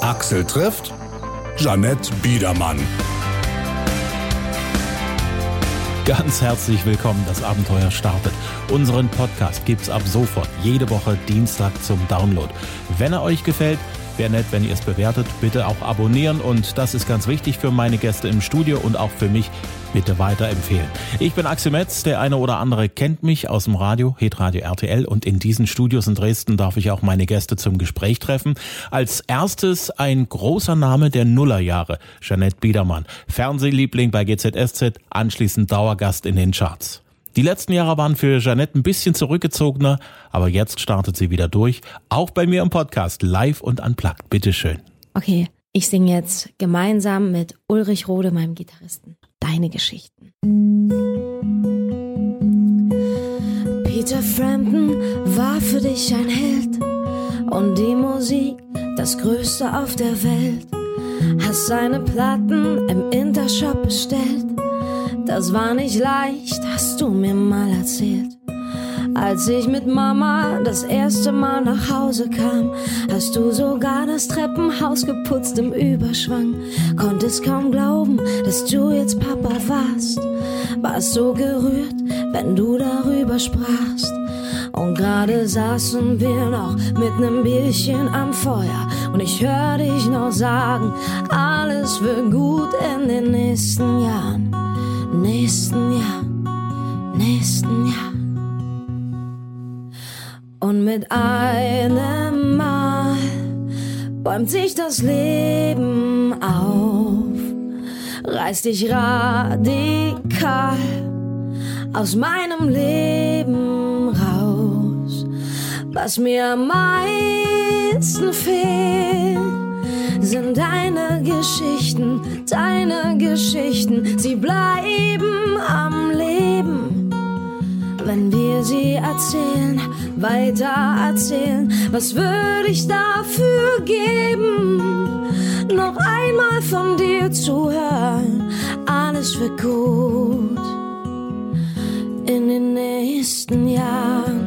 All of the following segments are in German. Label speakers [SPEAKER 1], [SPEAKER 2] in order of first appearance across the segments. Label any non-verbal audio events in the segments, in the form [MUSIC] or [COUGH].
[SPEAKER 1] Axel trifft Jeanette Biedermann.
[SPEAKER 2] Ganz herzlich willkommen, das Abenteuer startet. Unseren Podcast gibt's ab sofort jede Woche Dienstag zum Download. Wenn er euch gefällt, wäre nett, wenn ihr es bewertet. Bitte auch abonnieren und das ist ganz wichtig für meine Gäste im Studio und auch für mich. Bitte weiterempfehlen. Ich bin Axel Metz, der eine oder andere kennt mich aus dem Radio, Hitradio RTL und in diesen Studios in Dresden darf ich auch meine Gäste zum Gespräch treffen. Als erstes ein großer Name der Nullerjahre, Jeanette Biedermann, Fernsehliebling bei GZSZ, anschließend Dauergast in den Charts. Die letzten Jahre waren für Jeanette ein bisschen zurückgezogener, aber jetzt startet sie wieder durch. Auch bei mir im Podcast, live und unplugged. Bitteschön.
[SPEAKER 3] Okay, ich singe jetzt gemeinsam mit Ulrich Rode, meinem Gitarristen, deine Geschichten. Peter Frampton war für dich ein Held und die Musik das Größte auf der Welt. Hast seine Platten im Intershop bestellt. Das war nicht leicht, hast du mir mal erzählt. Als ich mit Mama das erste Mal nach Hause kam, hast du sogar das Treppenhaus geputzt im Überschwang. Konntest kaum glauben, dass du jetzt Papa warst. Warst so gerührt, wenn du darüber sprachst. Und gerade saßen wir noch mit nem Bierchen am Feuer. Und ich hör dich noch sagen, alles wird gut in den nächsten Jahren. Nächsten Jahr, nächsten Jahr. Und mit einem Mal bäumt sich das Leben auf, reißt dich radikal aus meinem Leben raus. Was mir am meisten fehlt, sind deine Geschichten, deine Geschichten, sie bleiben am wenn wir sie erzählen weiter erzählen. Was würde ich dafür geben, noch einmal von dir zu hören? Alles wird gut in den nächsten Jahren.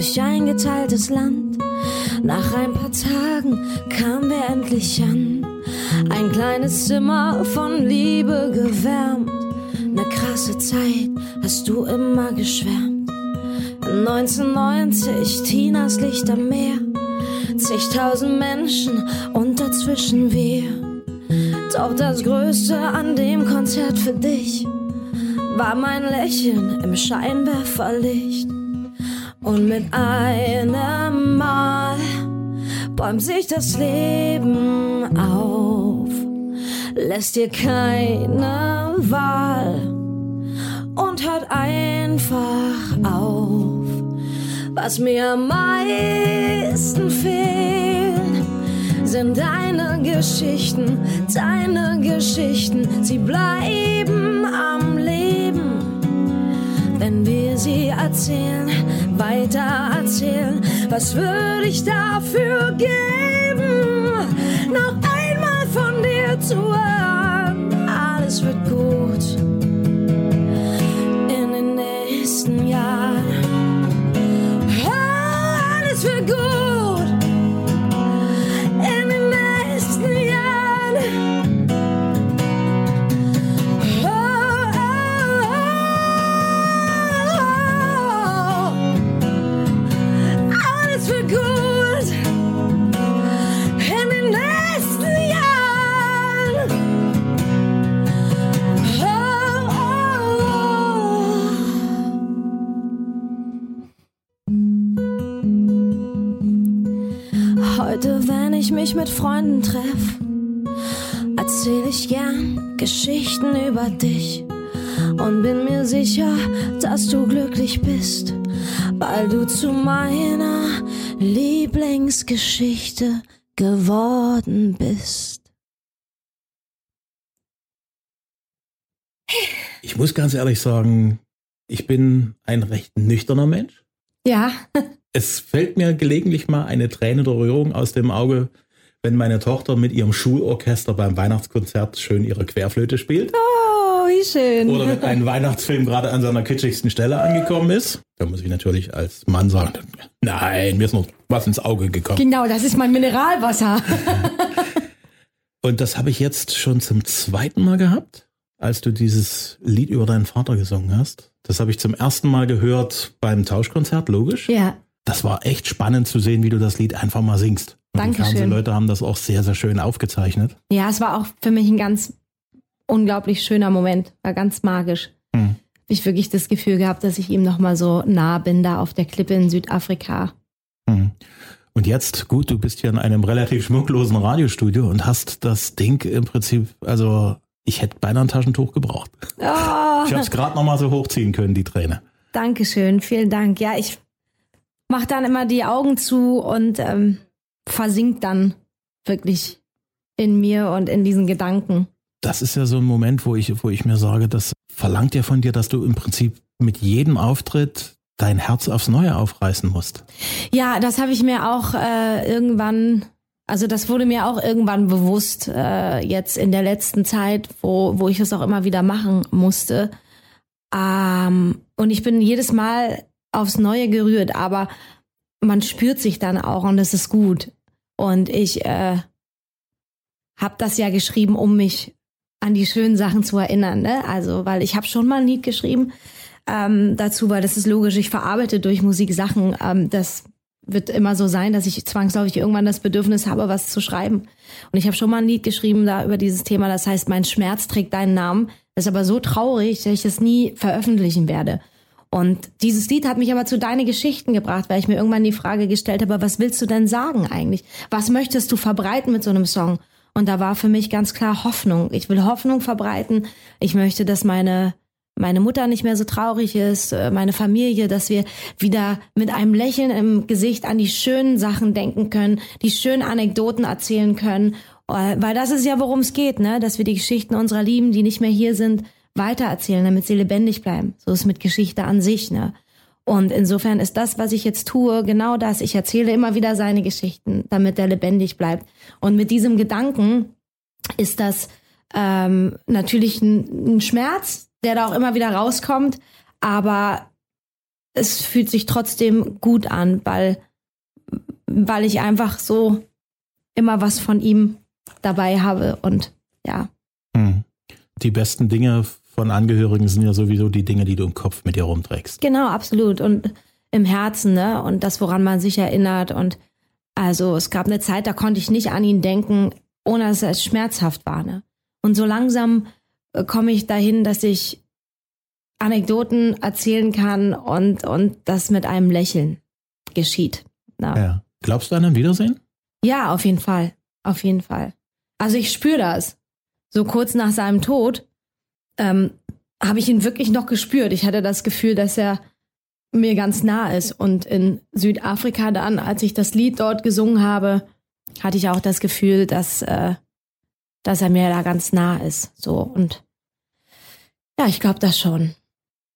[SPEAKER 3] Durch ein geteiltes Land. Nach ein paar Tagen kamen wir endlich an. Ein kleines Zimmer von Liebe gewärmt. Ne krasse Zeit hast du immer geschwärmt. 1990 Tinas Licht am Meer. Zigtausend Menschen und dazwischen wir. Doch das Größte an dem Konzert für dich war mein Lächeln im Scheinwerferlicht. Und mit einem Mal bäumt sich das Leben auf, lässt dir keine Wahl und hört einfach auf. Was mir am meisten fehlt, sind deine Geschichten, deine Geschichten, sie bleiben am Leben, wenn wir sie erzählen weiter erzählen. Was würde ich dafür geben, noch einmal von dir zu hören? Alles wird gut in den nächsten Jahren. Mich mit Freunden treff, erzähl ich gern Geschichten über dich und bin mir sicher, dass du glücklich bist, weil du zu meiner Lieblingsgeschichte geworden bist.
[SPEAKER 2] Ich muss ganz ehrlich sagen, ich bin ein recht nüchterner Mensch.
[SPEAKER 3] Ja. [LAUGHS]
[SPEAKER 2] Es fällt mir gelegentlich mal eine Träne der Rührung aus dem Auge, wenn meine Tochter mit ihrem Schulorchester beim Weihnachtskonzert schön ihre Querflöte spielt.
[SPEAKER 3] Oh, wie schön.
[SPEAKER 2] Oder wenn ein [LAUGHS] Weihnachtsfilm gerade an seiner kitschigsten Stelle angekommen ist. Da muss ich natürlich als Mann sagen, nein, mir ist noch was ins Auge gekommen.
[SPEAKER 3] Genau, das ist mein Mineralwasser. [LAUGHS]
[SPEAKER 2] Und das habe ich jetzt schon zum zweiten Mal gehabt, als du dieses Lied über deinen Vater gesungen hast. Das habe ich zum ersten Mal gehört beim Tauschkonzert, logisch.
[SPEAKER 3] ja.
[SPEAKER 2] Das war echt spannend zu sehen, wie du das Lied einfach mal singst. Und die
[SPEAKER 3] Dankeschön.
[SPEAKER 2] Fernsehleute haben das auch sehr, sehr schön aufgezeichnet.
[SPEAKER 3] Ja, es war auch für mich ein ganz unglaublich schöner Moment, war ganz magisch.
[SPEAKER 2] Hm.
[SPEAKER 3] Ich wirklich das Gefühl gehabt, dass ich ihm noch mal so nah bin da auf der Klippe in Südafrika.
[SPEAKER 2] Mhm. Und jetzt, gut, du bist hier in einem relativ schmucklosen Radiostudio und hast das Ding im Prinzip, also ich hätte beinahe ein Taschentuch gebraucht.
[SPEAKER 3] Oh,
[SPEAKER 2] Ich habe es gerade noch mal so hochziehen können, die Träne.
[SPEAKER 3] Dankeschön, vielen Dank. Ja, ich mach dann immer die Augen zu und ähm, versink dann wirklich in mir und in diesen Gedanken.
[SPEAKER 2] Das ist ja so ein Moment, wo ich, wo ich mir sage, das verlangt ja von dir, dass du im Prinzip mit jedem Auftritt dein Herz aufs Neue aufreißen musst.
[SPEAKER 3] Ja, das habe ich mir auch äh, irgendwann, also das wurde mir auch irgendwann bewusst, äh, jetzt in der letzten Zeit, wo, wo ich das auch immer wieder machen musste. Ähm, und ich bin jedes Mal aufs Neue gerührt, aber man spürt sich dann auch und das ist gut. Und ich äh, habe das ja geschrieben, um mich an die schönen Sachen zu erinnern. Ne? Also, weil ich habe schon mal ein Lied geschrieben ähm, dazu, weil das ist logisch, ich verarbeite durch Musik Sachen. Ähm, das wird immer so sein, dass ich zwangsläufig irgendwann das Bedürfnis habe, was zu schreiben. Und ich habe schon mal ein Lied geschrieben da über dieses Thema, das heißt, mein Schmerz trägt deinen Namen. Das ist aber so traurig, dass ich es nie veröffentlichen werde. Und dieses Lied hat mich aber zu deine Geschichten gebracht, weil ich mir irgendwann die Frage gestellt habe, was willst du denn sagen eigentlich? Was möchtest du verbreiten mit so einem Song? Und da war für mich ganz klar Hoffnung. Ich will Hoffnung verbreiten. Ich möchte, dass meine meine Mutter nicht mehr so traurig ist, äh, meine Familie, dass wir wieder mit einem Lächeln im Gesicht an die schönen Sachen denken können, die schönen Anekdoten erzählen können, Äh, weil das ist ja, worum es geht, ne? dass wir die Geschichten unserer Lieben, die nicht mehr hier sind, weitererzählen, damit sie lebendig bleiben. So ist mit Geschichte an sich. Ne? Und insofern ist das, was ich jetzt tue, genau das. Ich erzähle immer wieder seine Geschichten, damit er lebendig bleibt. Und mit diesem Gedanken ist das ähm, natürlich ein, ein Schmerz, der da auch immer wieder rauskommt, aber es fühlt sich trotzdem gut an, weil, weil ich einfach so immer was von ihm dabei habe und ja.
[SPEAKER 2] Hm. Die besten Dinge von Angehörigen sind ja sowieso die Dinge, die du im Kopf mit dir rumträgst.
[SPEAKER 3] Genau, absolut. Und im Herzen, ne? Und das, woran man sich erinnert. Und also es gab eine Zeit, da konnte ich nicht an ihn denken, ohne dass es schmerzhaft war. Ne? Und so langsam äh, komme ich dahin, dass ich Anekdoten erzählen kann und, und das mit einem Lächeln geschieht. Ne?
[SPEAKER 2] Ja. Glaubst du an ein Wiedersehen?
[SPEAKER 3] Ja, auf jeden Fall. Auf jeden Fall. Also ich spüre das. So kurz nach seinem Tod ähm, habe ich ihn wirklich noch gespürt. Ich hatte das Gefühl, dass er mir ganz nah ist. Und in Südafrika dann, als ich das Lied dort gesungen habe, hatte ich auch das Gefühl, dass, äh, dass er mir da ganz nah ist. So und ja, ich glaube das schon.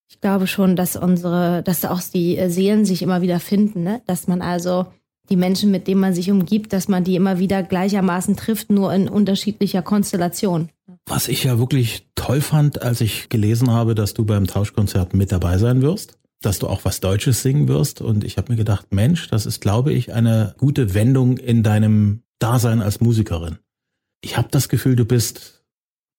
[SPEAKER 3] Ich glaube schon, dass unsere, dass auch die Seelen sich immer wieder finden, ne? Dass man also die Menschen, mit denen man sich umgibt, dass man die immer wieder gleichermaßen trifft, nur in unterschiedlicher Konstellation.
[SPEAKER 2] Was ich ja wirklich toll fand, als ich gelesen habe, dass du beim Tauschkonzert mit dabei sein wirst, dass du auch was Deutsches singen wirst. Und ich habe mir gedacht, Mensch, das ist, glaube ich, eine gute Wendung in deinem Dasein als Musikerin. Ich habe das Gefühl, du bist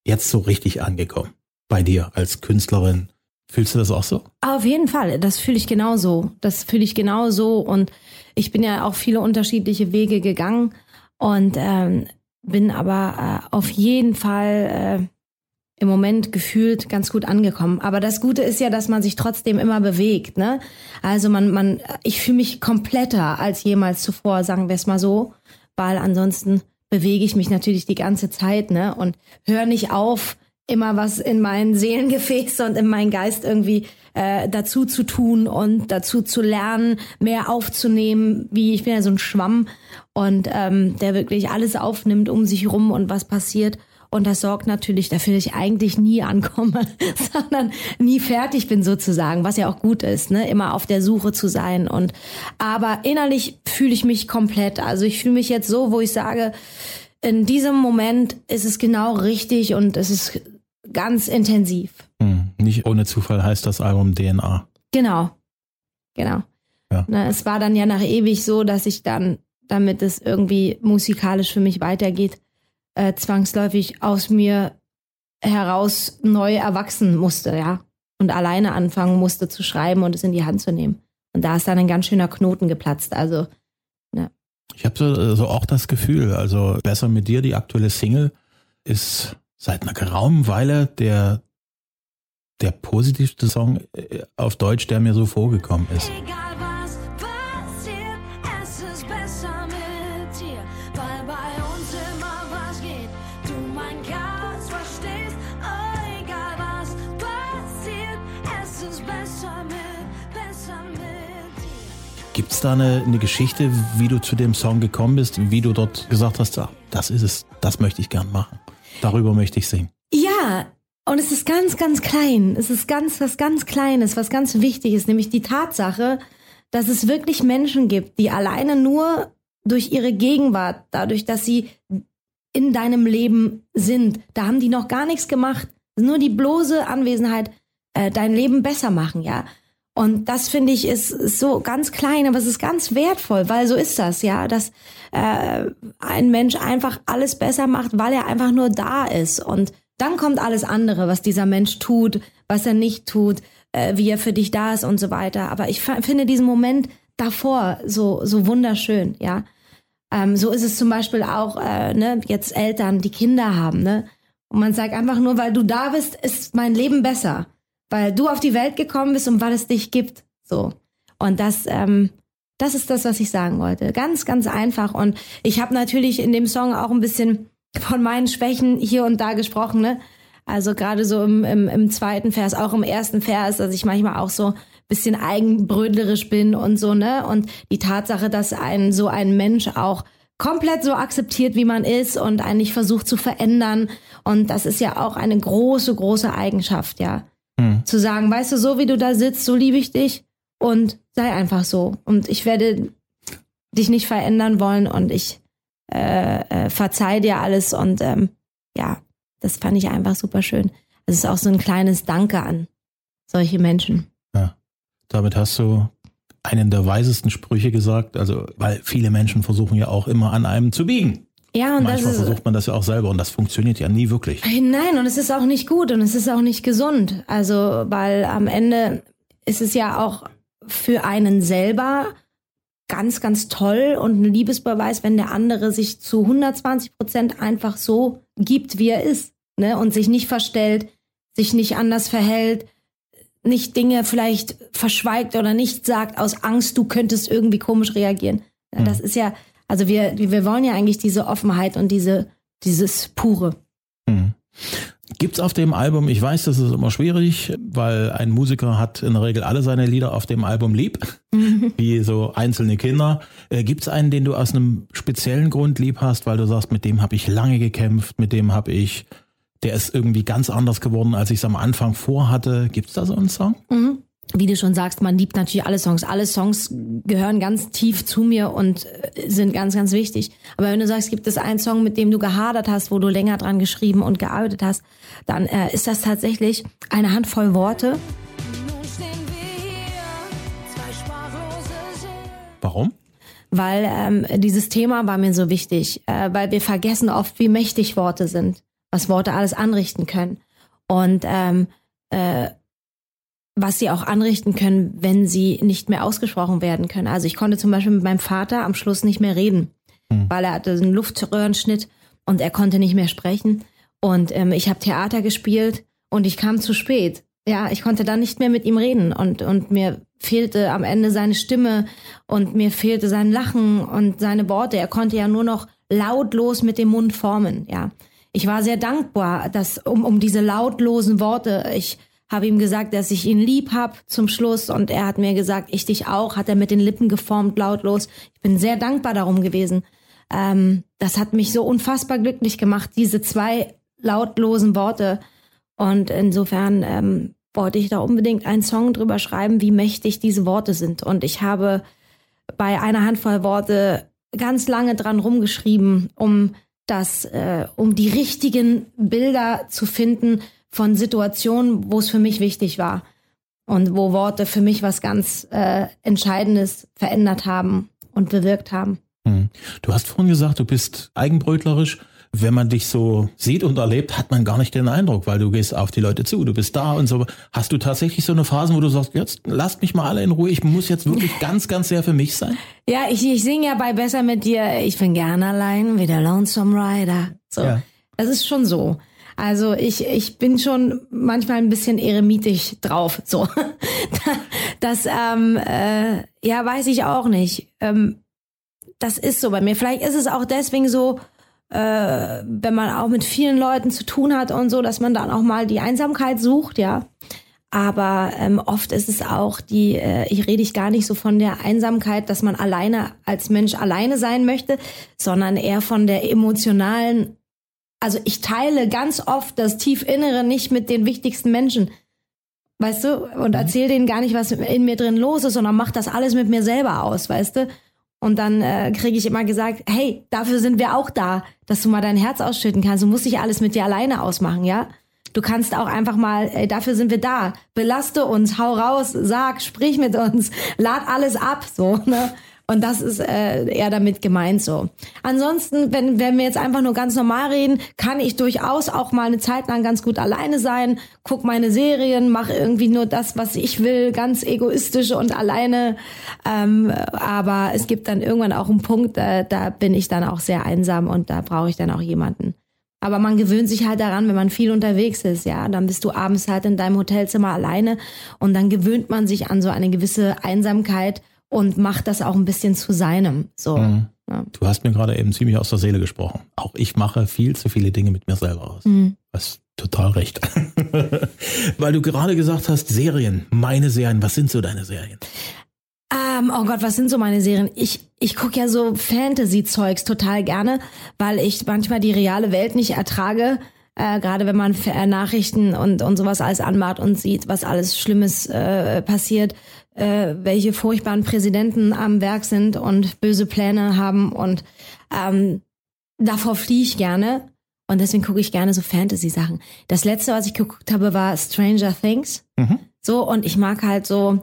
[SPEAKER 2] jetzt so richtig angekommen bei dir als Künstlerin. Fühlst du das auch so?
[SPEAKER 3] Auf jeden Fall, das fühle ich genauso. Das fühle ich genauso. Und ich bin ja auch viele unterschiedliche Wege gegangen und ähm, bin aber äh, auf jeden Fall äh, im Moment gefühlt ganz gut angekommen. Aber das Gute ist ja, dass man sich trotzdem immer bewegt. Ne? Also man, man, ich fühle mich kompletter als jemals zuvor, sagen wir es mal so, weil ansonsten bewege ich mich natürlich die ganze Zeit ne? und höre nicht auf, immer was in mein Seelengefäß und in meinen Geist irgendwie äh, dazu zu tun und dazu zu lernen, mehr aufzunehmen, wie ich bin ja so ein Schwamm und ähm, der wirklich alles aufnimmt um sich rum und was passiert. Und das sorgt natürlich dafür, dass ich eigentlich nie ankomme, [LAUGHS] sondern nie fertig bin sozusagen, was ja auch gut ist, ne? immer auf der Suche zu sein. Und aber innerlich fühle ich mich komplett. Also ich fühle mich jetzt so, wo ich sage, in diesem Moment ist es genau richtig und es ist ganz intensiv.
[SPEAKER 2] Hm, nicht ohne Zufall heißt das Album DNA.
[SPEAKER 3] Genau. Genau. Ja. Na, es war dann ja nach ewig so, dass ich dann, damit es irgendwie musikalisch für mich weitergeht, äh, zwangsläufig aus mir heraus neu erwachsen musste, ja. Und alleine anfangen musste zu schreiben und es in die Hand zu nehmen. Und da ist dann ein ganz schöner Knoten geplatzt. Also,
[SPEAKER 2] ne. Ich habe so, so auch das Gefühl, also besser mit dir, die aktuelle Single, ist seit einer geraumen Weile der, der positivste Song äh, auf Deutsch, der mir so vorgekommen ist. Egal. Gibt es da eine, eine, Geschichte, wie du zu dem Song gekommen bist, wie du dort gesagt hast, ah, das ist es, das möchte ich gern machen. Darüber möchte ich singen.
[SPEAKER 3] Ja, und es ist ganz, ganz klein. Es ist ganz, was ganz Kleines, was ganz wichtig ist, nämlich die Tatsache, dass es wirklich Menschen gibt, die alleine nur durch ihre Gegenwart, dadurch, dass sie in deinem Leben sind, da haben die noch gar nichts gemacht. Nur die bloße Anwesenheit äh, dein Leben besser machen, ja. Und das finde ich ist, so ganz klein, aber es ist ganz wertvoll, weil so ist das, ja, dass äh, ein Mensch einfach alles besser macht, weil er einfach nur da ist. Und dann kommt alles andere, was dieser Mensch tut, was er nicht tut, äh, wie er für dich da ist und so weiter. Aber ich finde diesen Moment davor so so wunderschön, ja. Ähm, so ist es zum Beispiel auch, äh, ne, jetzt Eltern, die Kinder haben, ne. Und man sagt einfach nur, weil du da bist, ist mein Leben besser weil du auf die Welt gekommen bist und weil es dich gibt. So. Und das, ähm, das ist das, was ich sagen wollte. Ganz, ganz einfach. Und ich habe natürlich in dem Song auch ein bisschen von meinen Schwächen hier und da gesprochen, ne? Also gerade so im, im, im zweiten Vers, auch im ersten Vers, dass ich manchmal auch so bisschen eigenbrödlerisch bin und so, ne? Und die Tatsache, dass ein so ein Mensch auch komplett so akzeptiert, wie man ist und eigentlich versucht zu verändern. Und das ist ja auch eine große, große Eigenschaft, ja. Hm. Zu sagen, weißt du, so wie du da sitzt, so liebe ich dich und sei einfach so. Und ich werde dich nicht verändern wollen und ich äh, äh, verzeih dir alles und ähm, ja, das fand ich einfach super schön. Es ist auch so ein kleines Danke an solche Menschen.
[SPEAKER 2] Ja, damit hast du einen der weisesten Sprüche gesagt, also weil viele Menschen versuchen ja auch immer an einem zu biegen.
[SPEAKER 3] Ja, und
[SPEAKER 2] Manchmal
[SPEAKER 3] das ist,
[SPEAKER 2] versucht man das ja auch selber und das funktioniert ja nie wirklich.
[SPEAKER 3] Nein, und es ist auch nicht gut und es ist auch nicht gesund. Also, weil am Ende ist es ja auch für einen selber ganz, ganz toll und ein Liebesbeweis, wenn der andere sich zu 120 Prozent einfach so gibt, wie er ist, ne, und sich nicht verstellt, sich nicht anders verhält, nicht Dinge vielleicht verschweigt oder nicht sagt aus Angst, du könntest irgendwie komisch reagieren. Ja, das hm. ist ja, also wir, wir wollen ja eigentlich diese Offenheit und diese, dieses Pure.
[SPEAKER 2] Mhm. Gibt's auf dem Album, ich weiß, das ist immer schwierig, weil ein Musiker hat in der Regel alle seine Lieder auf dem Album lieb, [LAUGHS] wie so einzelne Kinder. Äh, gibt's einen, den du aus einem speziellen Grund lieb hast, weil du sagst, mit dem habe ich lange gekämpft, mit dem habe ich, der ist irgendwie ganz anders geworden, als ich es am Anfang vorhatte. Gibt's da so einen Song?
[SPEAKER 3] Mhm wie du schon sagst, man liebt natürlich alle Songs. Alle Songs gehören ganz tief zu mir und äh, sind ganz, ganz wichtig. Aber wenn du sagst, gibt es einen Song, mit dem du gehadert hast, wo du länger dran geschrieben und gearbeitet hast, dann äh, ist das tatsächlich eine Handvoll Worte.
[SPEAKER 2] Warum?
[SPEAKER 3] Weil ähm, dieses Thema war mir so wichtig, äh, weil wir vergessen oft, wie mächtig Worte sind, was Worte alles anrichten können. Und ähm, äh, was sie auch anrichten können, wenn sie nicht mehr ausgesprochen werden können. Also ich konnte zum Beispiel mit meinem Vater am Schluss nicht mehr reden, mhm. weil er hatte einen Luftröhrenschnitt und er konnte nicht mehr sprechen. Und ähm, ich habe Theater gespielt und ich kam zu spät. Ja, ich konnte dann nicht mehr mit ihm reden und, und mir fehlte am Ende seine Stimme und mir fehlte sein Lachen und seine Worte. Er konnte ja nur noch lautlos mit dem Mund formen, ja. Ich war sehr dankbar, dass um, um diese lautlosen Worte, ich habe ihm gesagt, dass ich ihn lieb hab zum Schluss und er hat mir gesagt, ich dich auch, hat er mit den Lippen geformt, lautlos. Ich bin sehr dankbar darum gewesen. Ähm, das hat mich so unfassbar glücklich gemacht, diese zwei lautlosen Worte. Und insofern ähm, wollte ich da unbedingt einen Song drüber schreiben, wie mächtig diese Worte sind. Und ich habe bei einer Handvoll Worte ganz lange dran rumgeschrieben, um das, äh, um die richtigen Bilder zu finden von Situationen, wo es für mich wichtig war und wo Worte für mich was ganz äh, Entscheidendes verändert haben und bewirkt haben.
[SPEAKER 2] Hm. Du hast vorhin gesagt, du bist eigenbrötlerisch wenn man dich so sieht und erlebt, hat man gar nicht den Eindruck, weil du gehst auf die Leute zu, du bist da und so. Hast du tatsächlich so eine Phase, wo du sagst, jetzt lasst mich mal alle in Ruhe, ich muss jetzt wirklich [LAUGHS] ganz, ganz sehr für mich sein?
[SPEAKER 3] Ja, ich, ich singe ja bei Besser mit dir, ich bin gern allein wie der Lonesome Rider. So. Ja. Das ist schon so. Also ich, ich bin schon manchmal ein bisschen eremitisch drauf. So. [LAUGHS] Das, ähm, äh, ja, weiß ich auch nicht. Ähm, das ist so bei mir. Vielleicht ist es auch deswegen so, äh, wenn man auch mit vielen Leuten zu tun hat und so, dass man dann auch mal die Einsamkeit sucht, ja. Aber ähm, oft ist es auch die, äh, ich rede ich gar nicht so von der Einsamkeit, dass man alleine als Mensch alleine sein möchte, sondern eher von der emotionalen, also ich teile ganz oft das Tiefinnere nicht mit den wichtigsten Menschen. Weißt du? Und mhm. erzähle denen gar nicht, was in mir drin los ist, sondern mach das alles mit mir selber aus, weißt du? Und dann äh, kriege ich immer gesagt, hey, dafür sind wir auch da, dass du mal dein Herz ausschütten kannst. Du musst nicht alles mit dir alleine ausmachen, ja? Du kannst auch einfach mal, ey, dafür sind wir da. Belaste uns, hau raus, sag, sprich mit uns, lad alles ab, so, ne? Und das ist äh, eher damit gemeint so. Ansonsten, wenn, wenn wir jetzt einfach nur ganz normal reden, kann ich durchaus auch mal eine Zeit lang ganz gut alleine sein, guck meine Serien, mache irgendwie nur das, was ich will, ganz egoistisch und alleine. Ähm, aber es gibt dann irgendwann auch einen Punkt, äh, da bin ich dann auch sehr einsam und da brauche ich dann auch jemanden. Aber man gewöhnt sich halt daran, wenn man viel unterwegs ist, ja. Dann bist du abends halt in deinem Hotelzimmer alleine und dann gewöhnt man sich an so eine gewisse Einsamkeit und macht das auch ein bisschen zu seinem. So. Mhm.
[SPEAKER 2] Ja. Du hast mir gerade eben ziemlich aus der Seele gesprochen. Auch ich mache viel zu viele Dinge mit mir selber aus. Mhm. Was total recht. [LAUGHS] Weil du gerade gesagt hast, Serien, meine Serien, was sind so deine Serien?
[SPEAKER 3] Ähm, oh Gott, was sind so meine Serien? Ich, ich gucke ja so Fantasy-Zeugs total gerne, weil ich manchmal die reale Welt nicht ertrage. Äh, Gerade wenn man Nachrichten und, und sowas alles anmacht und sieht, was alles Schlimmes äh, passiert, äh, welche furchtbaren Präsidenten am Werk sind und böse Pläne haben und ähm, davor fliehe ich gerne und deswegen gucke ich gerne so Fantasy-Sachen. Das letzte, was ich geguckt habe, war Stranger Things. Mhm. So und ich mag halt so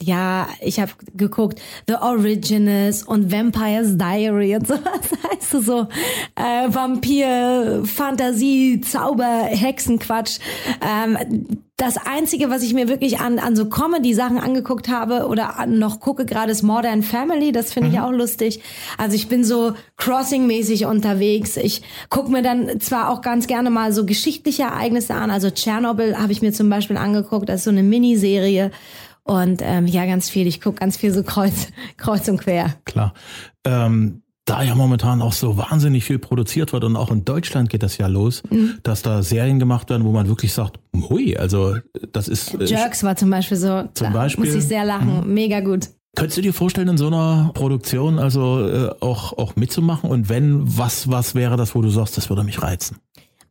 [SPEAKER 3] ja, ich habe geguckt The Originals und Vampire's Diary und sowas. [LAUGHS] Heißt du so äh, Vampir, Fantasie, Zauber, Hexenquatsch. Ähm, das Einzige, was ich mir wirklich an, an so Comedy-Sachen angeguckt habe oder an, noch gucke gerade, ist Modern Family. Das finde mhm. ich auch lustig. Also ich bin so Crossing-mäßig unterwegs. Ich gucke mir dann zwar auch ganz gerne mal so geschichtliche Ereignisse an. Also Tschernobyl habe ich mir zum Beispiel angeguckt. Das ist so eine Miniserie. Und ähm, ja, ganz viel. Ich gucke ganz viel so kreuz, [LAUGHS] kreuz und quer.
[SPEAKER 2] Klar. Ähm, da ja momentan auch so wahnsinnig viel produziert wird und auch in Deutschland geht das ja los, mhm. dass da Serien gemacht werden, wo man wirklich sagt, hui, also das ist.
[SPEAKER 3] Äh, Jerks war zum Beispiel so.
[SPEAKER 2] Zum Beispiel.
[SPEAKER 3] Muss ich sehr lachen. Mhm. Mega gut.
[SPEAKER 2] Könntest du dir vorstellen, in so einer Produktion also äh, auch, auch mitzumachen? Und wenn, was, was wäre das, wo du sagst, das würde mich reizen?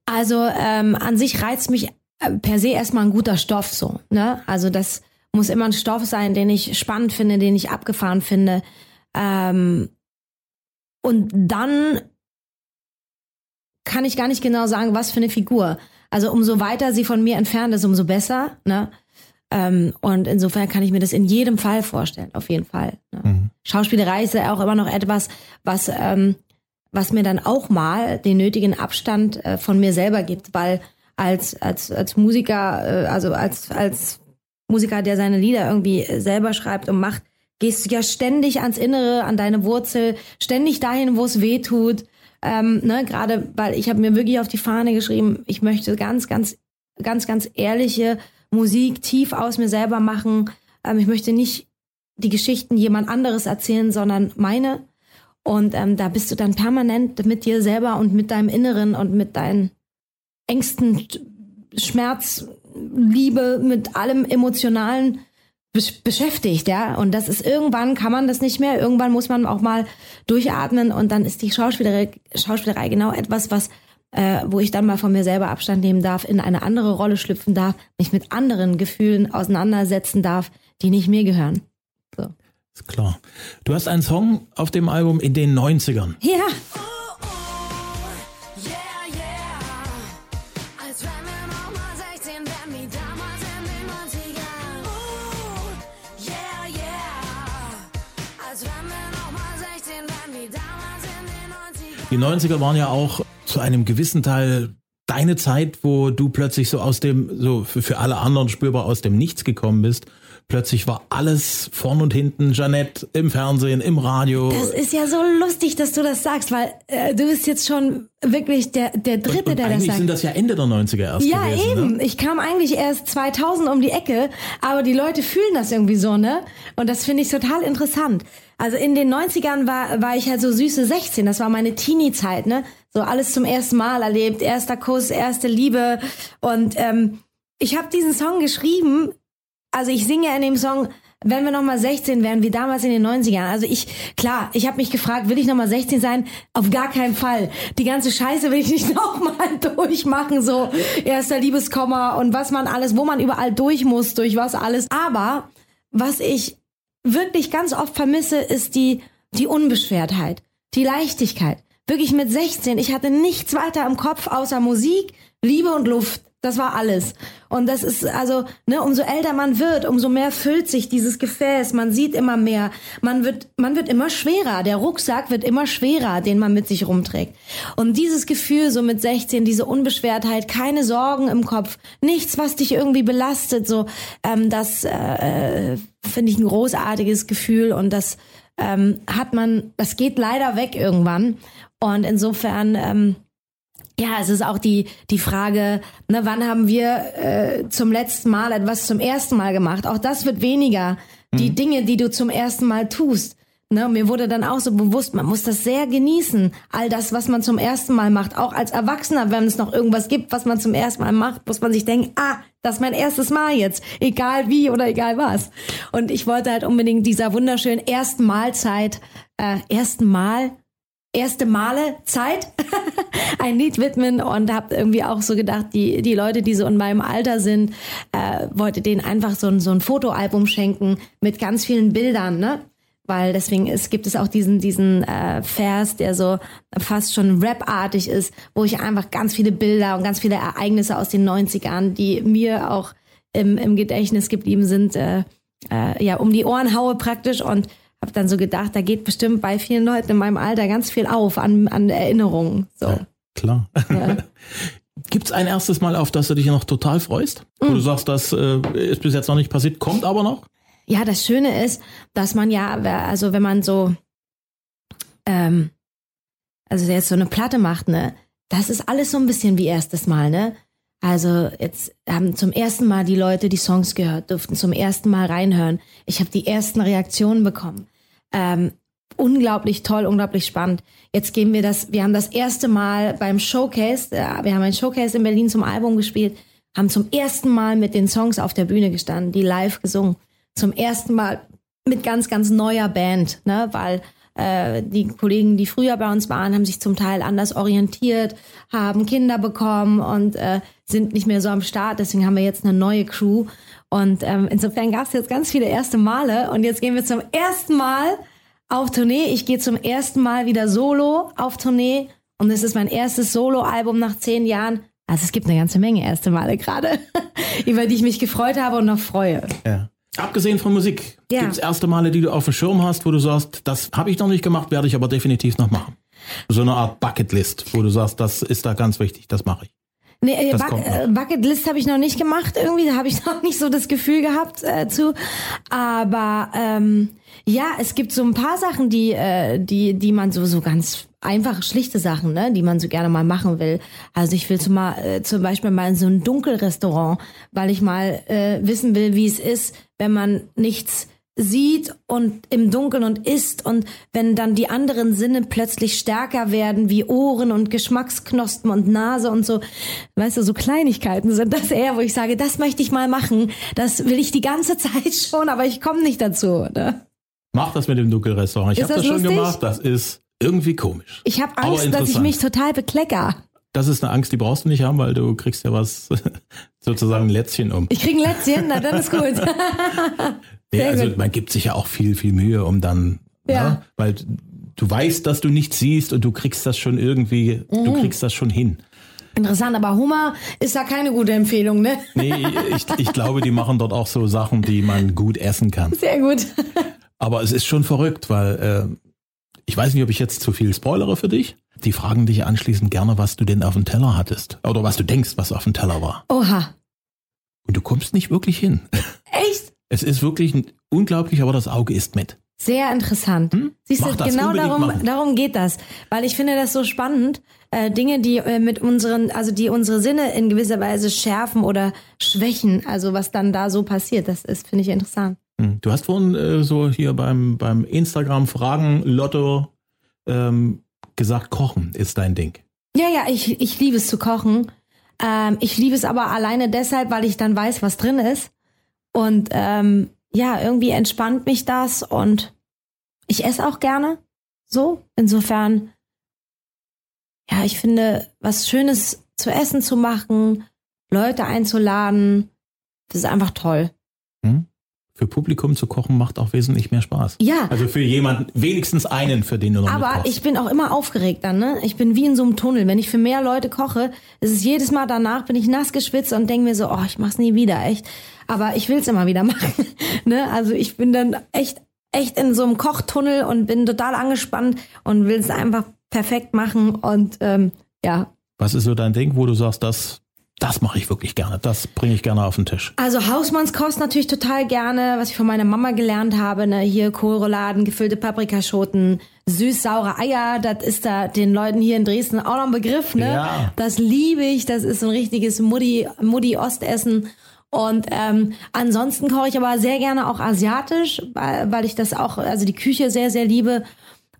[SPEAKER 3] Also ähm, an sich reizt mich äh, per se erstmal ein guter Stoff so. Ne? Also das muss immer ein Stoff sein, den ich spannend finde, den ich abgefahren finde. Ähm, und dann kann ich gar nicht genau sagen, was für eine Figur. Also umso weiter sie von mir entfernt ist, umso besser. Ne? Ähm, und insofern kann ich mir das in jedem Fall vorstellen, auf jeden Fall. Ne? Mhm. Schauspielerei ist ja auch immer noch etwas, was, ähm, was mir dann auch mal den nötigen Abstand äh, von mir selber gibt, weil als, als, als Musiker, äh, also als, als Musiker, der seine Lieder irgendwie selber schreibt und macht, gehst du ja ständig ans Innere, an deine Wurzel, ständig dahin, wo es weh tut. Ähm, ne, gerade weil ich habe mir wirklich auf die Fahne geschrieben, ich möchte ganz, ganz, ganz, ganz ehrliche Musik tief aus mir selber machen. Ähm, ich möchte nicht die Geschichten jemand anderes erzählen, sondern meine. Und ähm, da bist du dann permanent mit dir selber und mit deinem Inneren und mit deinen Ängsten, Schmerz, Liebe, mit allem Emotionalen beschäftigt, ja. Und das ist irgendwann kann man das nicht mehr. Irgendwann muss man auch mal durchatmen und dann ist die Schauspielerei, Schauspielerei genau etwas, was äh, wo ich dann mal von mir selber Abstand nehmen darf, in eine andere Rolle schlüpfen darf, mich mit anderen Gefühlen auseinandersetzen darf, die nicht mir gehören. So.
[SPEAKER 2] Ist klar. Du hast einen Song auf dem Album in den 90ern.
[SPEAKER 3] Ja.
[SPEAKER 2] Die 90er waren ja auch zu einem gewissen Teil deine Zeit, wo du plötzlich so aus dem, so für, alle anderen spürbar aus dem Nichts gekommen bist. Plötzlich war alles vorn und hinten, Jeanette im Fernsehen, im Radio.
[SPEAKER 3] Das ist ja so lustig, dass du das sagst, weil äh, du bist jetzt schon wirklich der, der Dritte,
[SPEAKER 2] und, und
[SPEAKER 3] der das
[SPEAKER 2] eigentlich
[SPEAKER 3] sagt.
[SPEAKER 2] sind das ja Ende der 90er erst
[SPEAKER 3] Ja,
[SPEAKER 2] gewesen.
[SPEAKER 3] eben.
[SPEAKER 2] Ne?
[SPEAKER 3] Ich kam eigentlich erst 2000 um die Ecke, aber die Leute fühlen das irgendwie so, ne? Und das finde ich total interessant. Also in den 90ern war, war ich halt so süße 16, das war meine Teenie-Zeit, ne? So alles zum ersten Mal erlebt, erster Kuss, erste Liebe. Und ähm, ich habe diesen Song geschrieben, also ich singe ja in dem Song, wenn wir nochmal 16 wären, wie damals in den 90ern. Also ich, klar, ich habe mich gefragt, will ich nochmal 16 sein? Auf gar keinen Fall. Die ganze Scheiße will ich nicht [LAUGHS] nochmal durchmachen, so erster Liebeskomma und was man alles, wo man überall durch muss, durch was alles. Aber was ich wirklich ganz oft vermisse, ist die, die Unbeschwertheit, die Leichtigkeit. Wirklich mit 16, ich hatte nichts weiter im Kopf außer Musik, Liebe und Luft. Das war alles. Und das ist also, ne, umso älter man wird, umso mehr füllt sich dieses Gefäß. Man sieht immer mehr. Man wird, man wird immer schwerer. Der Rucksack wird immer schwerer, den man mit sich rumträgt. Und dieses Gefühl, so mit 16, diese Unbeschwertheit, keine Sorgen im Kopf, nichts, was dich irgendwie belastet, so, ähm, das äh, finde ich ein großartiges Gefühl und das ähm, hat man, das geht leider weg irgendwann. Und insofern, ähm, ja, es ist auch die, die Frage, ne, wann haben wir äh, zum letzten Mal etwas zum ersten Mal gemacht? Auch das wird weniger. Die Dinge, die du zum ersten Mal tust. Ne, mir wurde dann auch so bewusst, man muss das sehr genießen. All das, was man zum ersten Mal macht. Auch als Erwachsener, wenn es noch irgendwas gibt, was man zum ersten Mal macht, muss man sich denken, ah, das ist mein erstes Mal jetzt. Egal wie oder egal was. Und ich wollte halt unbedingt dieser wunderschönen ersten Mahlzeit, äh, ersten Mal, erste Male Zeit [LAUGHS] ein Lied widmen und habe irgendwie auch so gedacht, die, die Leute, die so in meinem Alter sind, äh, wollte denen einfach so ein, so ein Fotoalbum schenken mit ganz vielen Bildern, ne? Weil deswegen ist, gibt es auch diesen, diesen äh, Vers, der so fast schon rapartig ist, wo ich einfach ganz viele Bilder und ganz viele Ereignisse aus den 90ern, die mir auch im, im Gedächtnis geblieben sind, äh, äh, ja, um die Ohren haue praktisch und habe dann so gedacht, da geht bestimmt bei vielen Leuten in meinem Alter ganz viel auf an, an Erinnerungen. So.
[SPEAKER 2] Ja, klar.
[SPEAKER 3] Ja. [LAUGHS]
[SPEAKER 2] Gibt's ein erstes Mal, auf das du dich noch total freust? Wo
[SPEAKER 3] Mm.
[SPEAKER 2] du sagst, das äh, ist bis jetzt noch nicht passiert, kommt aber noch?
[SPEAKER 3] Ja, das Schöne ist, dass man ja, also wenn man so, ähm, also jetzt so eine Platte macht, ne, das ist alles so ein bisschen wie erstes Mal, ne? Also jetzt haben zum ersten Mal die Leute die Songs gehört, durften zum ersten Mal reinhören. Ich habe die ersten Reaktionen bekommen. Ähm, unglaublich toll, unglaublich spannend. Jetzt gehen wir das, wir haben das erste Mal beim Showcase, äh, wir haben ein Showcase in Berlin zum Album gespielt, haben zum ersten Mal mit den Songs auf der Bühne gestanden, die live gesungen. Zum ersten Mal mit ganz, ganz neuer Band, ne, weil äh, die Kollegen, die früher bei uns waren, haben sich zum Teil anders orientiert, haben Kinder bekommen und äh, sind nicht mehr so am Start. Deswegen haben wir jetzt eine neue Crew. Und ähm, insofern gab es jetzt ganz viele erste Male. Und jetzt gehen wir zum ersten Mal auf Tournee. Ich gehe zum ersten Mal wieder solo auf Tournee. Und es ist mein erstes Solo-Album nach zehn Jahren. Also es gibt eine ganze Menge erste Male gerade, [LAUGHS] über die ich mich gefreut habe und noch freue.
[SPEAKER 2] Ja. Abgesehen von Musik,
[SPEAKER 3] Ja.
[SPEAKER 2] gibt's erste Male, die du auf dem Schirm hast, wo du sagst, das habe ich noch nicht gemacht, werde ich aber definitiv noch machen. So eine Art Bucketlist, wo du sagst, das ist da ganz wichtig, das mache ich.
[SPEAKER 3] Nee, äh,
[SPEAKER 2] Das
[SPEAKER 3] Buck- äh, Bucketlist habe ich noch nicht gemacht. Irgendwie da habe ich [LAUGHS] noch nicht so das Gefühl gehabt äh, zu. Aber ähm, ja, es gibt so ein paar Sachen, die, äh, die, die man so, so ganz einfache, schlichte Sachen, ne, die man so gerne mal machen will. Also ich will zum, mal, äh, zum Beispiel mal in so ein Dunkelrestaurant, weil ich mal äh, wissen will, wie es ist, wenn man nichts sieht und im Dunkeln und isst und wenn dann die anderen Sinne plötzlich stärker werden, wie Ohren und Geschmacksknospen und Nase und so, weißt du, so Kleinigkeiten sind das eher, wo ich sage, das möchte ich mal machen, das will ich die ganze [LAUGHS] Zeit schon, aber ich komme nicht dazu. Ne?
[SPEAKER 2] Mach das mit dem Dunkelrestaurant. Ich habe das
[SPEAKER 3] das
[SPEAKER 2] schon
[SPEAKER 3] lustig?
[SPEAKER 2] gemacht, das ist irgendwie komisch.
[SPEAKER 3] Ich habe Angst, dass ich mich total beklecker.
[SPEAKER 2] das ist eine Angst, die brauchst du nicht haben, weil du kriegst ja was, [LAUGHS] sozusagen ein Lätzchen um.
[SPEAKER 3] Ich krieg ein Lätzchen, na dann ist gut. [LAUGHS]
[SPEAKER 2] Nee, also
[SPEAKER 3] gut.
[SPEAKER 2] man gibt sich ja auch viel, viel Mühe, um dann,
[SPEAKER 3] Ja.
[SPEAKER 2] ne, weil du weißt, dass du nichts siehst und du kriegst das schon irgendwie,
[SPEAKER 3] Mhm.
[SPEAKER 2] du kriegst das schon hin.
[SPEAKER 3] Interessant, aber Hummer ist da keine gute Empfehlung, ne?
[SPEAKER 2] Nee, ich, ich glaube, die machen dort auch so Sachen, die man gut essen kann.
[SPEAKER 3] Sehr gut.
[SPEAKER 2] Aber es ist schon verrückt, weil äh, ich weiß nicht, ob ich jetzt zu viel spoilere für dich. Die fragen dich anschließend gerne, was du denn auf dem Teller hattest. Oder was du denkst, was auf dem Teller war.
[SPEAKER 3] Oha.
[SPEAKER 2] Und du kommst nicht wirklich hin. Es ist wirklich unglaublich, aber das Auge ist mit.
[SPEAKER 3] Sehr interessant.
[SPEAKER 2] Hm?
[SPEAKER 3] Siehst du,
[SPEAKER 2] Mach das,
[SPEAKER 3] genau darum,
[SPEAKER 2] machen.
[SPEAKER 3] darum geht das. Weil ich finde das so spannend. Äh, Dinge, die äh, mit unseren, also die unsere Sinne in gewisser Weise schärfen oder schwächen. Also was dann da so passiert, das ist, finde ich interessant.
[SPEAKER 2] Hm. Du hast vorhin äh, so hier beim, beim Instagram-Fragen-Lotto ähm, gesagt, Kochen ist dein Ding.
[SPEAKER 3] Ja, ja, ich, ich liebe es zu kochen. Ähm, ich liebe es aber alleine deshalb, weil ich dann weiß, was drin ist. Und ähm, ja, irgendwie entspannt mich das und ich esse auch gerne. So, insofern, ja, ich finde, was Schönes zu essen zu machen, Leute einzuladen, das ist einfach toll.
[SPEAKER 2] Hm? Für Publikum zu kochen macht auch wesentlich mehr Spaß.
[SPEAKER 3] Ja,
[SPEAKER 2] Also für jemanden, wenigstens einen, für den du noch
[SPEAKER 3] Aber ich bin auch immer aufgeregt dann, ne? Ich bin wie in so einem Tunnel. Wenn ich für mehr Leute koche, ist es jedes Mal danach, bin ich nass geschwitzt und denke mir so, oh, ich mach's nie wieder, echt. Aber ich will's immer wieder [LAUGHS] machen, ne? Also ich bin dann echt, echt in so einem Kochtunnel und bin total angespannt und will es einfach perfekt machen und ähm, ja.
[SPEAKER 2] Was ist so dein Ding, wo du sagst, das, das mache ich wirklich gerne, das bringe ich gerne auf den Tisch?
[SPEAKER 3] Also Hausmannskost natürlich total gerne, was ich von meiner Mama gelernt habe, ne, hier Kohlrouladen, gefüllte Paprikaschoten, süß-saure Eier, das ist da den Leuten hier in Dresden auch noch ein Begriff, ne?
[SPEAKER 2] Ja.
[SPEAKER 3] Das liebe ich, das ist so ein richtiges Mutti, Mutti Ostessen. Und ähm, ansonsten koche ich aber sehr gerne auch asiatisch, weil, weil ich das auch, also die Küche sehr, sehr liebe.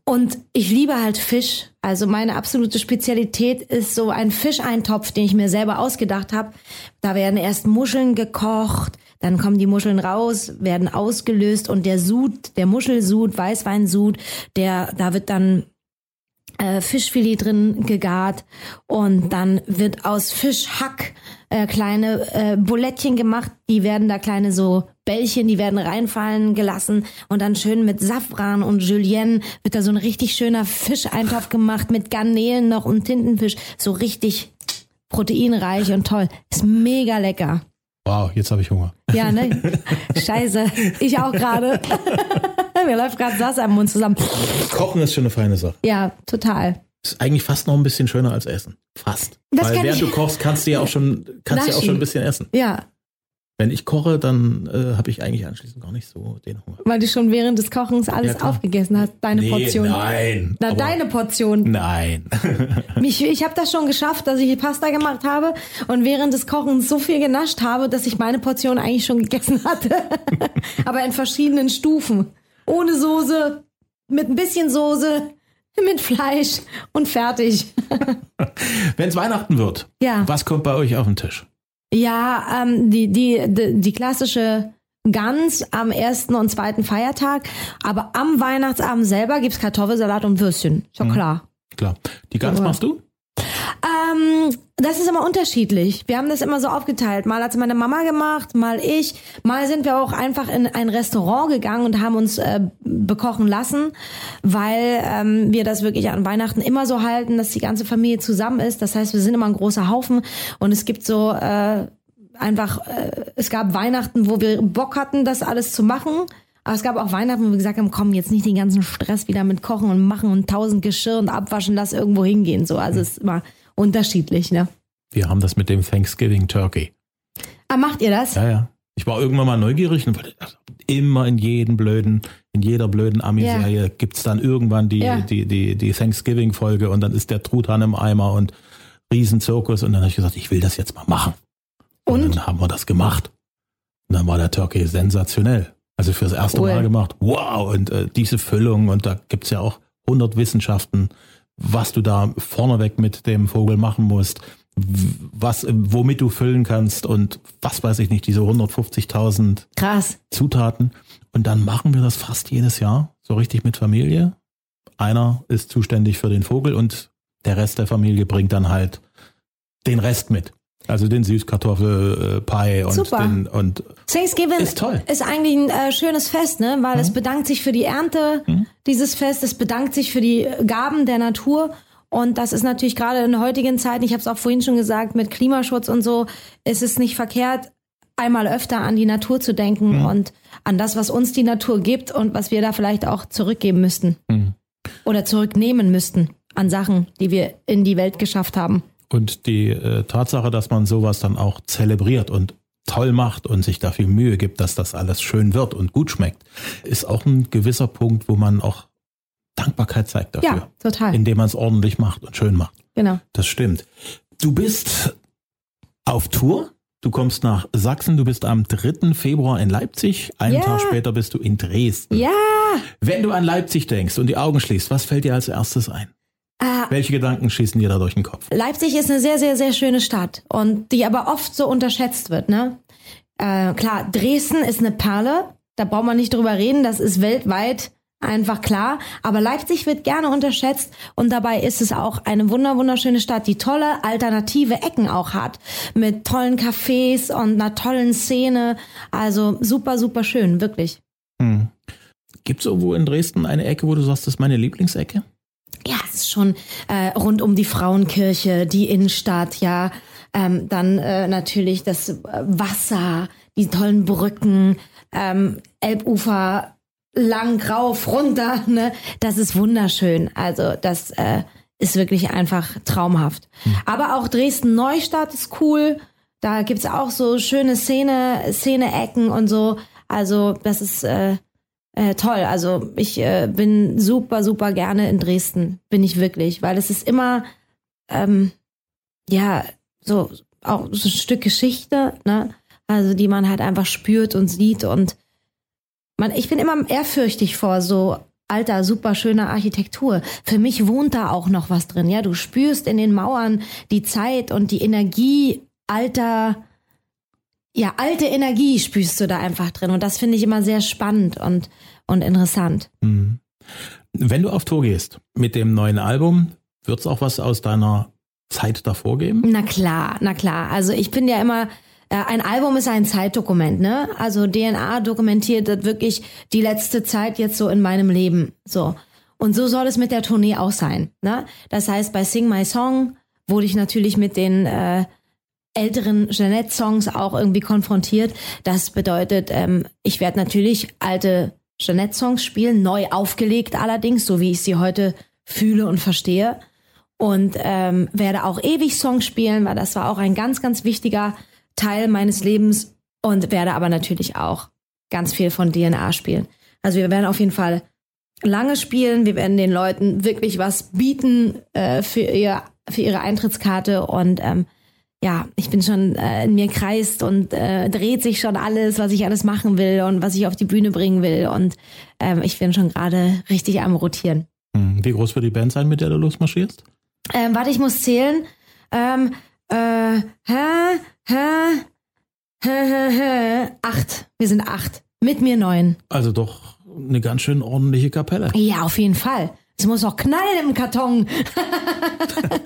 [SPEAKER 3] Und ich liebe halt Fisch. Also meine absolute Spezialität ist so ein Fischeintopf, den ich mir selber ausgedacht habe. Da werden erst Muscheln gekocht, dann kommen die Muscheln raus, werden ausgelöst und der Sud, der Muschelsud, Weißweinsud, der, da wird dann äh, Fischfilet drin gegart und dann wird aus Fischhack äh, kleine äh, Bulettchen gemacht. Die werden da kleine so Bällchen, die werden reinfallen gelassen und dann schön mit Safran und Julienne wird da so ein richtig schöner Fischeintopf gemacht mit Garnelen noch und Tintenfisch. So richtig proteinreich und toll. Ist mega lecker.
[SPEAKER 2] Wow, jetzt habe ich Hunger.
[SPEAKER 3] Ja, ne? Scheiße. Ich auch gerade. [LAUGHS] Mir läuft gerade das am Mund zusammen.
[SPEAKER 2] Kochen ist schon eine feine Sache.
[SPEAKER 3] Ja, total.
[SPEAKER 2] Ist eigentlich fast noch ein bisschen schöner als Essen. Fast.
[SPEAKER 3] Das
[SPEAKER 2] Weil während
[SPEAKER 3] ich-
[SPEAKER 2] du kochst, kannst du ja auch schon, kannst du ja auch schon ein bisschen essen.
[SPEAKER 3] Ja,
[SPEAKER 2] Wenn ich koche, dann äh, habe ich eigentlich anschließend gar nicht so den Hunger.
[SPEAKER 3] weil du schon während des Kochens alles
[SPEAKER 2] Ja,
[SPEAKER 3] aufgegessen hast, deine Portion.
[SPEAKER 2] nein.
[SPEAKER 3] Na, deine Portion.
[SPEAKER 2] Nein. [LAUGHS]
[SPEAKER 3] Mich, ich habe das schon geschafft, dass ich Pasta gemacht habe und während des Kochens so viel genascht habe, dass ich meine Portion eigentlich schon gegessen hatte. [LAUGHS] Aber in verschiedenen Stufen. Ohne Soße, mit ein bisschen Soße, mit Fleisch und fertig. [LAUGHS]
[SPEAKER 2] Wenn es Weihnachten wird,
[SPEAKER 3] Ja.
[SPEAKER 2] was kommt bei euch auf den Tisch?
[SPEAKER 3] Ja, ähm, die, die, die, die klassische Gans am ersten und zweiten Feiertag. Aber am Weihnachtsabend selber gibt's Kartoffelsalat und Würstchen. Ist ja klar.
[SPEAKER 2] Klar. Die Gans
[SPEAKER 3] Ja.
[SPEAKER 2] machst du?
[SPEAKER 3] Ähm, das ist immer unterschiedlich. Wir haben das immer so aufgeteilt. Mal hat's meine Mama gemacht, mal ich. Mal sind wir auch einfach in ein Restaurant gegangen und haben uns äh, bekochen lassen, weil ähm, wir das wirklich an Weihnachten immer so halten, dass die ganze Familie zusammen ist. Das heißt, wir sind immer ein großer Haufen und es gibt so äh, einfach, äh, es gab Weihnachten, wo wir Bock hatten, das alles zu machen. Aber es gab auch Weihnachten, wo wir gesagt haben, komm, jetzt nicht den ganzen Stress wieder mit Kochen und Machen und tausend Geschirr und Abwaschen, lass irgendwo hingehen. So, also es ist immer unterschiedlich, ne?
[SPEAKER 2] Wir haben das mit dem Thanksgiving Turkey.
[SPEAKER 3] Ah, macht ihr das?
[SPEAKER 2] Ja, ja. Ich war irgendwann mal neugierig und wollte also immer in jedem blöden, in jeder blöden Ami-Serie gibt's dann irgendwann die,
[SPEAKER 3] Ja.
[SPEAKER 2] die, die, die Thanksgiving-Folge und dann ist der Truthahn im Eimer und Riesenzirkus und dann habe ich gesagt, ich will das jetzt mal machen. Und,
[SPEAKER 3] Und?
[SPEAKER 2] dann haben wir das gemacht. Und dann war der Turkey sensationell. Also fürs erste
[SPEAKER 3] Cool.
[SPEAKER 2] Mal gemacht. Wow, und äh, diese Füllung und da gibt's ja auch 100 Wissenschaften, was du da vorneweg mit dem Vogel machen musst, was, womit du füllen kannst und was weiß ich nicht, diese 150.000
[SPEAKER 3] Krass.
[SPEAKER 2] Zutaten. Und dann machen wir das fast jedes Jahr, so richtig mit Familie. Einer ist zuständig für den Vogel und der Rest der Familie bringt dann halt den Rest mit. Also den Süßkartoffelpie und
[SPEAKER 3] Super.
[SPEAKER 2] den und
[SPEAKER 3] Thanksgiving
[SPEAKER 2] Ist toll.
[SPEAKER 3] ist eigentlich ein äh, schönes Fest, ne? Weil es bedankt sich für die Ernte, dieses Fest. Es bedankt sich für die Gaben der Natur. Und das ist natürlich gerade in heutigen Zeiten, ich habe es auch vorhin schon gesagt, mit Klimaschutz und so, ist es nicht verkehrt, einmal öfter an die Natur zu denken und an das, was uns die Natur gibt und was wir da vielleicht auch zurückgeben müssten. Oder zurücknehmen müssten an Sachen, die wir in die Welt geschafft haben.
[SPEAKER 2] Und die äh, Tatsache, dass man sowas dann auch zelebriert und toll macht und sich da viel Mühe gibt, dass das alles schön wird und gut schmeckt, ist auch ein gewisser Punkt, wo man auch Dankbarkeit zeigt dafür,
[SPEAKER 3] Ja, total.
[SPEAKER 2] indem man es ordentlich macht und schön macht.
[SPEAKER 3] genau.
[SPEAKER 2] Das stimmt. Du bist auf Tour. Du kommst nach Sachsen. Du bist am 3. Februar in Leipzig. Einen
[SPEAKER 3] Ja.
[SPEAKER 2] Tag später bist du in Dresden.
[SPEAKER 3] Ja,
[SPEAKER 2] Wenn du an Leipzig denkst und die Augen schließt, was fällt dir als erstes ein?
[SPEAKER 3] Ah.
[SPEAKER 2] Welche Gedanken schießen dir da durch den Kopf?
[SPEAKER 3] Leipzig ist eine sehr, sehr, sehr schöne Stadt und die aber oft so unterschätzt wird. Ne? Äh, klar, Dresden ist eine Perle, da braucht man nicht drüber reden, das ist weltweit einfach klar. Aber Leipzig wird gerne unterschätzt und dabei ist es auch eine wunder wunderschöne Stadt, die tolle alternative Ecken auch hat mit tollen Cafés und einer tollen Szene. Also super, super schön, wirklich.
[SPEAKER 2] Hm. Gibt es irgendwo in Dresden eine Ecke, wo du sagst, das ist meine Lieblingsecke?
[SPEAKER 3] Ja, es ist schon äh, rund um die Frauenkirche, die Innenstadt, ja. Ähm, dann äh, natürlich das äh, Wasser, die tollen Brücken, ähm, Elbufer, lang rauf, runter, [LAUGHS] ne? Das ist wunderschön. Also das äh, ist wirklich einfach traumhaft. Aber auch Dresden-Neustadt ist cool. Da gibt's auch so schöne Szene, Szene-Ecken und so. Also das ist äh, äh, toll. Also ich äh, bin super, super gerne in Dresden. Bin ich wirklich, weil es ist immer, ähm, ja, so auch so ein Stück Geschichte, ne? Also die man halt einfach spürt und sieht und man, ich bin immer ehrfürchtig vor so alter, super schöner Architektur. Für mich wohnt da auch noch was drin. Ja, du spürst in den Mauern die Zeit und die Energie alter, ja, alte Energie spürst du da einfach drin. Und das finde ich immer sehr spannend und, und interessant.
[SPEAKER 2] Hm. Wenn du auf Tour gehst mit dem neuen Album, wird es auch was aus deiner Zeit davor geben?
[SPEAKER 3] Na klar, na klar. Also ich bin ja immer, äh, ein Album ist ein Zeitdokument, ne? Also DNA dokumentiert das wirklich die letzte Zeit jetzt so in meinem Leben. So. Und so soll es mit der Tournee auch sein. Ne? Das heißt, bei Sing My Song wurde ich natürlich mit den äh, älteren Jeanette-Songs auch irgendwie konfrontiert. Das bedeutet, ähm, ich werde natürlich alte Jeanette-Songs spielen, neu aufgelegt allerdings, so wie ich sie heute fühle und verstehe. Und ähm, werde auch ewig Songs spielen, weil das war auch ein ganz, ganz wichtiger Teil meines Lebens. Und werde aber natürlich auch ganz viel von DNA spielen. Also wir werden auf jeden Fall lange spielen. Wir werden den Leuten wirklich was bieten äh, für, ihr, für ihre Eintrittskarte. Und ähm, ja, ich bin schon, äh, in mir kreist und äh, dreht sich schon alles, was ich alles machen will und was ich auf die Bühne bringen will. Und ähm, ich bin schon gerade richtig am Rotieren.
[SPEAKER 2] Hm. Wie groß wird die Band sein, mit der du losmarschierst?
[SPEAKER 3] Ähm, warte, ich muss zählen. Ähm, äh, hä, hä, hä, hä, hä, acht. Wir sind acht. Mit mir neun.
[SPEAKER 2] Also doch eine ganz schön ordentliche Kapelle.
[SPEAKER 3] Ja, auf jeden Fall. Es muss auch knallen im Karton.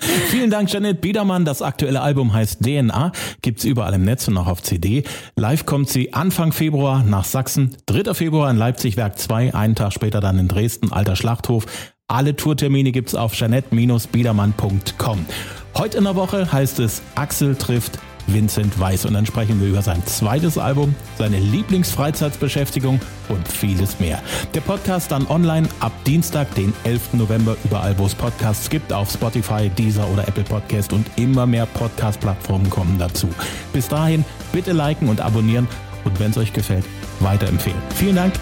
[SPEAKER 3] [LAUGHS]
[SPEAKER 2] Vielen Dank, Janet Biedermann. Das aktuelle Album heißt DNA, gibt's überall im Netz und auch auf CD. Live kommt sie Anfang Februar nach Sachsen, 3. Februar in Leipzig, Werk 2, einen Tag später dann in Dresden, Alter Schlachthof. Alle Tourtermine gibt's auf janette-biedermann.com. Heute in der Woche heißt es Axel trifft Vincent Weiss und dann sprechen wir über sein zweites Album, seine Lieblingsfreizeitbeschäftigung und vieles mehr. Der Podcast dann online ab Dienstag, den 11. November, überall wo es Podcasts gibt, auf Spotify, Deezer oder Apple Podcast und immer mehr Podcast-Plattformen kommen dazu. Bis dahin bitte liken und abonnieren und wenn es euch gefällt, weiterempfehlen. Vielen Dank,